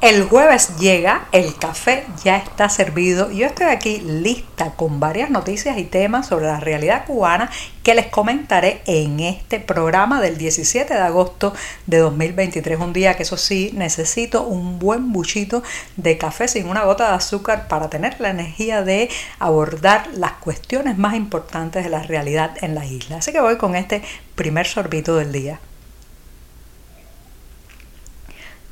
El jueves llega, el café ya está servido. Yo estoy aquí lista con varias noticias y temas sobre la realidad cubana que les comentaré en este programa del 17 de agosto de 2023. Un día que eso sí, necesito un buen buchito de café sin una gota de azúcar para tener la energía de abordar las cuestiones más importantes de la realidad en la isla. Así que voy con este primer sorbito del día.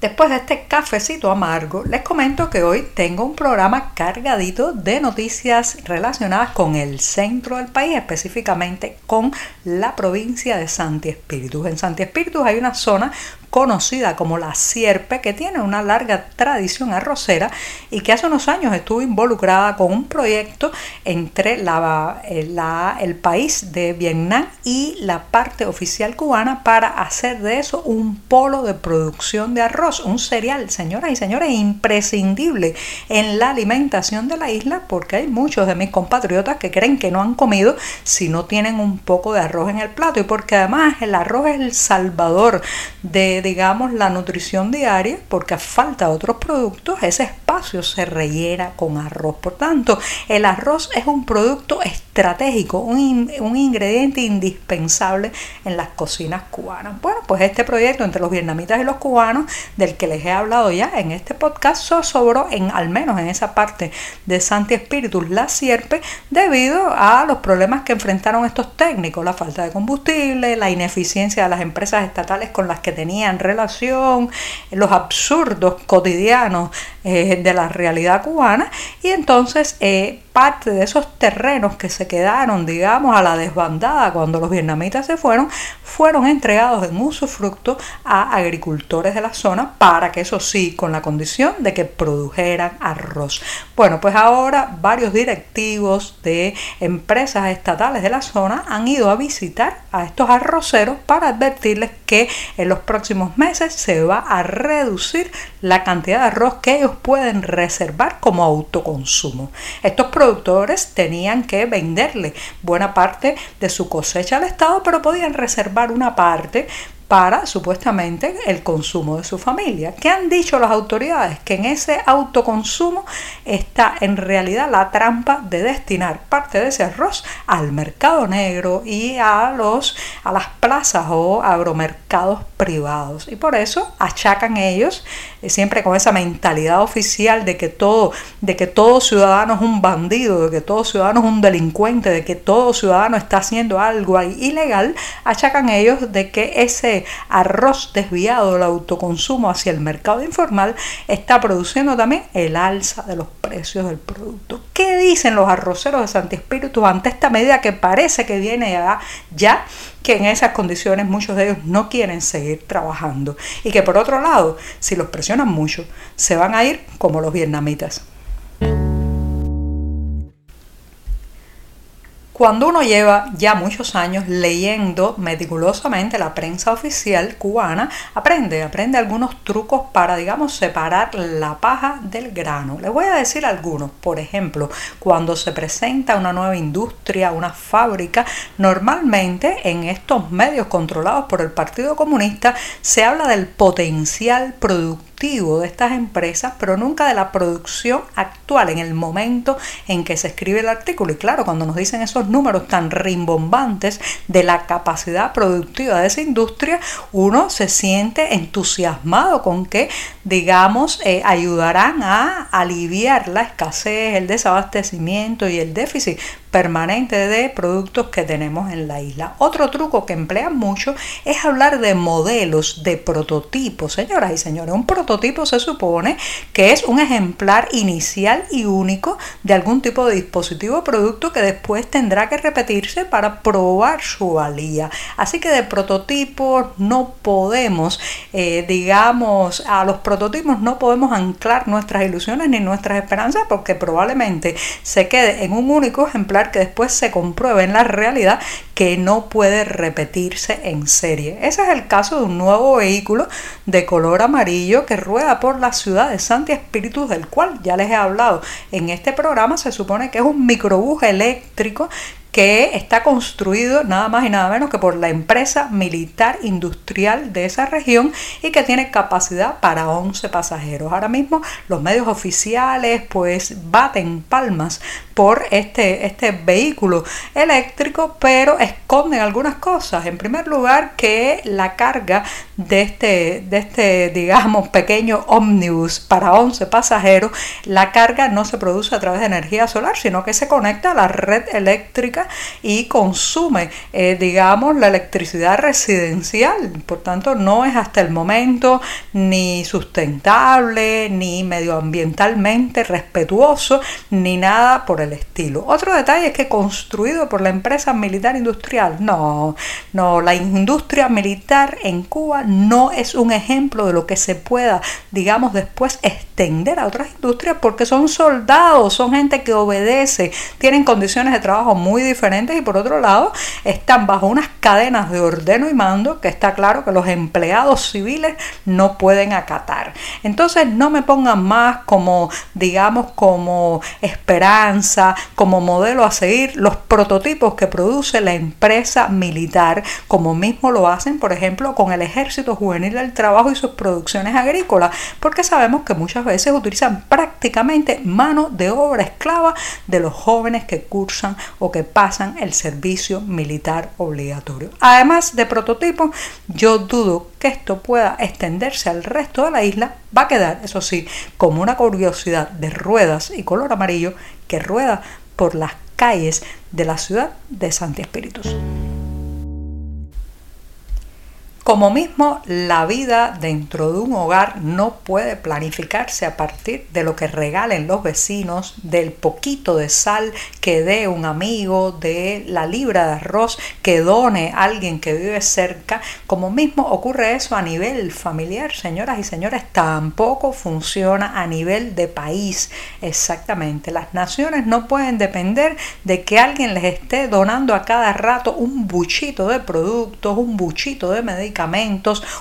Después de este cafecito amargo, les comento que hoy tengo un programa cargadito de noticias relacionadas con el centro del país, específicamente con la provincia de Santi Espíritus. En Santi Espíritus hay una zona conocida como la Sierpe, que tiene una larga tradición arrocera y que hace unos años estuvo involucrada con un proyecto entre la, eh, el país de Vietnam y la parte oficial cubana para hacer de eso un polo de producción de arroz, un cereal, señoras y señores, imprescindible en la alimentación de la isla porque hay muchos de mis compatriotas que creen que no han comido si no tienen un poco de arroz en el plato y porque además el arroz es el salvador de digamos, la nutrición diaria, porque a falta de otros productos, ese espacio se rellena con arroz. Por tanto, el arroz es un producto estratégico, un, un ingrediente indispensable en las cocinas cubanas. Bueno, pues este proyecto entre los vietnamitas y los cubanos, del que les he hablado ya en este podcast, sobró en, al menos en esa parte de Santi Espíritus, la sierpe, debido a los problemas que enfrentaron estos técnicos, la falta de combustible, la ineficiencia de las empresas estatales con las que tenían en relación, los absurdos cotidianos eh, de la realidad cubana y entonces eh, parte de esos terrenos que se quedaron, digamos, a la desbandada cuando los vietnamitas se fueron, fueron entregados en usufructo a agricultores de la zona para que eso sí, con la condición de que produjeran arroz. Bueno, pues ahora varios directivos de empresas estatales de la zona han ido a visitar a estos arroceros para advertirles que en los próximos meses se va a reducir la cantidad de arroz que ellos pueden reservar como autoconsumo. Estos productores tenían que venderle buena parte de su cosecha al Estado, pero podían reservar una parte para supuestamente el consumo de su familia. ¿Qué han dicho las autoridades? Que en ese autoconsumo está en realidad la trampa de destinar parte de ese arroz al mercado negro y a los a las plazas o agromercados privados. Y por eso achacan ellos eh, siempre con esa mentalidad oficial de que todo de que todo ciudadano es un bandido, de que todo ciudadano es un delincuente, de que todo ciudadano está haciendo algo ilegal, achacan ellos de que ese arroz desviado del autoconsumo hacia el mercado informal está produciendo también el alza de los precios del producto. ¿Qué dicen los arroceros de Santi Espíritu ante esta medida que parece que viene ya, ya que en esas condiciones muchos de ellos no quieren seguir trabajando y que por otro lado, si los presionan mucho, se van a ir como los vietnamitas. Cuando uno lleva ya muchos años leyendo meticulosamente la prensa oficial cubana, aprende, aprende algunos trucos para, digamos, separar la paja del grano. Les voy a decir algunos. Por ejemplo, cuando se presenta una nueva industria, una fábrica, normalmente en estos medios controlados por el Partido Comunista se habla del potencial productivo de estas empresas, pero nunca de la producción actual, en el momento en que se escribe el artículo. Y claro, cuando nos dicen esos números tan rimbombantes de la capacidad productiva de esa industria, uno se siente entusiasmado con que, digamos, eh, ayudarán a aliviar la escasez, el desabastecimiento y el déficit permanente de productos que tenemos en la isla. Otro truco que emplean mucho es hablar de modelos, de prototipos. Señoras y señores, un prototipo se supone que es un ejemplar inicial y único de algún tipo de dispositivo o producto que después tendrá que repetirse para probar su valía. Así que de prototipos no podemos, eh, digamos, a los prototipos no podemos anclar nuestras ilusiones ni nuestras esperanzas porque probablemente se quede en un único ejemplar que después se compruebe en la realidad que no puede repetirse en serie. Ese es el caso de un nuevo vehículo de color amarillo que rueda por la ciudad de Santi Espíritus, del cual ya les he hablado en este programa. Se supone que es un microbús eléctrico que está construido nada más y nada menos que por la empresa militar industrial de esa región y que tiene capacidad para 11 pasajeros. Ahora mismo los medios oficiales pues baten palmas por este, este vehículo eléctrico, pero esconden algunas cosas. En primer lugar, que la carga de este, de este digamos, pequeño ómnibus para 11 pasajeros, la carga no se produce a través de energía solar, sino que se conecta a la red eléctrica y consume, eh, digamos, la electricidad residencial. Por tanto, no es hasta el momento ni sustentable, ni medioambientalmente respetuoso, ni nada por el estilo. Otro detalle es que construido por la empresa militar industrial, no, no, la industria militar en Cuba no es un ejemplo de lo que se pueda, digamos, después extender a otras industrias porque son soldados, son gente que obedece, tienen condiciones de trabajo muy diferentes y por otro lado están bajo unas cadenas de ordeno y mando que está claro que los empleados civiles no pueden acatar. Entonces no me pongan más como, digamos, como esperanza, como modelo a seguir los prototipos que produce la empresa militar, como mismo lo hacen, por ejemplo, con el Ejército Juvenil del Trabajo y sus producciones agrícolas, porque sabemos que muchas veces utilizan prácticamente mano de obra esclava de los jóvenes que cursan o que pasan el servicio militar obligatorio. Además de prototipos, yo dudo que esto pueda extenderse al resto de la isla, va a quedar, eso sí, como una curiosidad de ruedas y color amarillo que rueda por las calles de la ciudad de Santi Espíritus. Como mismo, la vida dentro de un hogar no puede planificarse a partir de lo que regalen los vecinos, del poquito de sal que dé un amigo, de la libra de arroz que done alguien que vive cerca. Como mismo ocurre eso a nivel familiar, señoras y señores, tampoco funciona a nivel de país. Exactamente, las naciones no pueden depender de que alguien les esté donando a cada rato un buchito de productos, un buchito de medicamentos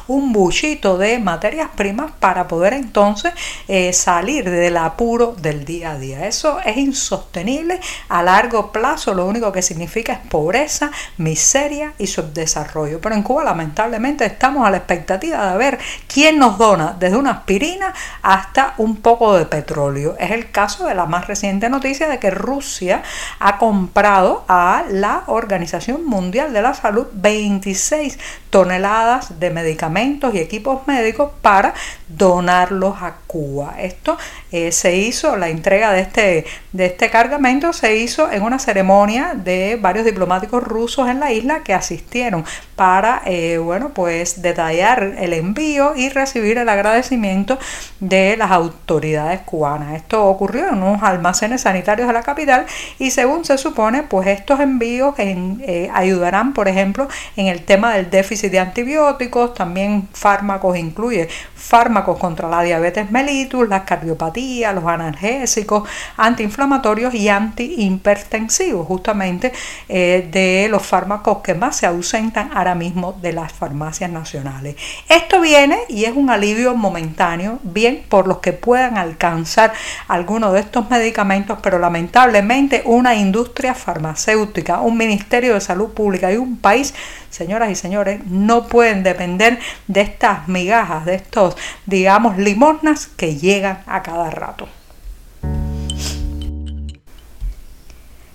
un buchito de materias primas para poder entonces eh, salir del apuro del día a día. Eso es insostenible a largo plazo, lo único que significa es pobreza, miseria y subdesarrollo. Pero en Cuba lamentablemente estamos a la expectativa de ver quién nos dona desde una aspirina hasta un poco de petróleo. Es el caso de la más reciente noticia de que Rusia ha comprado a la Organización Mundial de la Salud 26 toneladas de medicamentos y equipos médicos para donarlos a Cuba. Esto eh, se hizo, la entrega de este, de este cargamento se hizo en una ceremonia de varios diplomáticos rusos en la isla que asistieron para, eh, bueno, pues detallar el envío y recibir el agradecimiento de las autoridades cubanas. Esto ocurrió en unos almacenes sanitarios de la capital y según se supone, pues estos envíos eh, ayudarán, por ejemplo, en el tema del déficit de antibióticos, también fármacos, incluye fármacos contra la diabetes mellitus, la cardiopatía, los analgésicos, antiinflamatorios y antihipertensivos, justamente eh, de los fármacos que más se ausentan ahora mismo de las farmacias nacionales. Esto viene y es un alivio momentáneo, bien por los que puedan alcanzar algunos de estos medicamentos, pero lamentablemente una industria farmacéutica, un Ministerio de Salud Pública y un país señoras y señores, no pueden depender de estas migajas, de estos, digamos, limosnas que llegan a cada rato.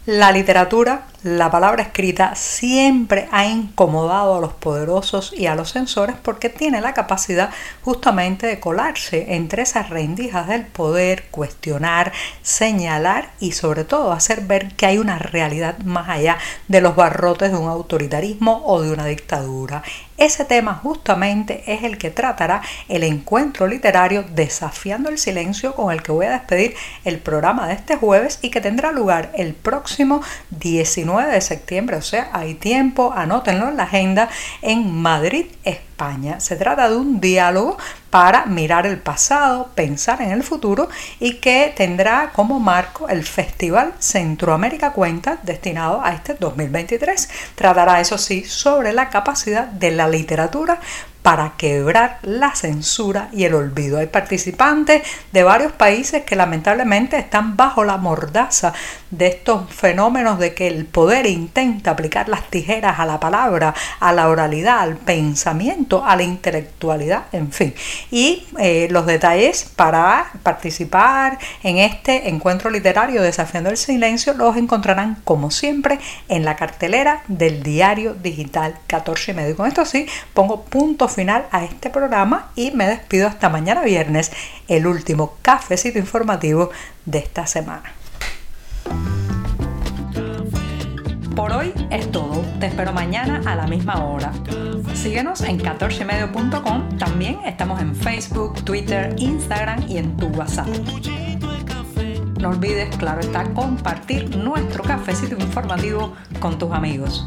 La literatura la palabra escrita siempre ha incomodado a los poderosos y a los censores porque tiene la capacidad justamente de colarse entre esas rendijas del poder, cuestionar, señalar y sobre todo hacer ver que hay una realidad más allá de los barrotes de un autoritarismo o de una dictadura. Ese tema justamente es el que tratará el encuentro literario Desafiando el Silencio con el que voy a despedir el programa de este jueves y que tendrá lugar el próximo 19 de septiembre, o sea, hay tiempo, anótenlo en la agenda, en Madrid, España. Se trata de un diálogo para mirar el pasado, pensar en el futuro y que tendrá como marco el Festival Centroamérica Cuenta destinado a este 2023. Tratará, eso sí, sobre la capacidad de la literatura para quebrar la censura y el olvido. Hay participantes de varios países que lamentablemente están bajo la mordaza de estos fenómenos de que el poder intenta aplicar las tijeras a la palabra, a la oralidad, al pensamiento, a la intelectualidad, en fin. Y eh, los detalles para participar en este encuentro literario Desafiando el Silencio los encontrarán como siempre en la cartelera del diario digital 14 y medio. Con esto sí, pongo punto final a este programa y me despido hasta mañana viernes, el último cafecito informativo de esta semana. Por hoy es todo. Te espero mañana a la misma hora. Síguenos en 14medio.com. También estamos en Facebook, Twitter, Instagram y en tu WhatsApp. No olvides, claro está, compartir nuestro cafecito informativo con tus amigos.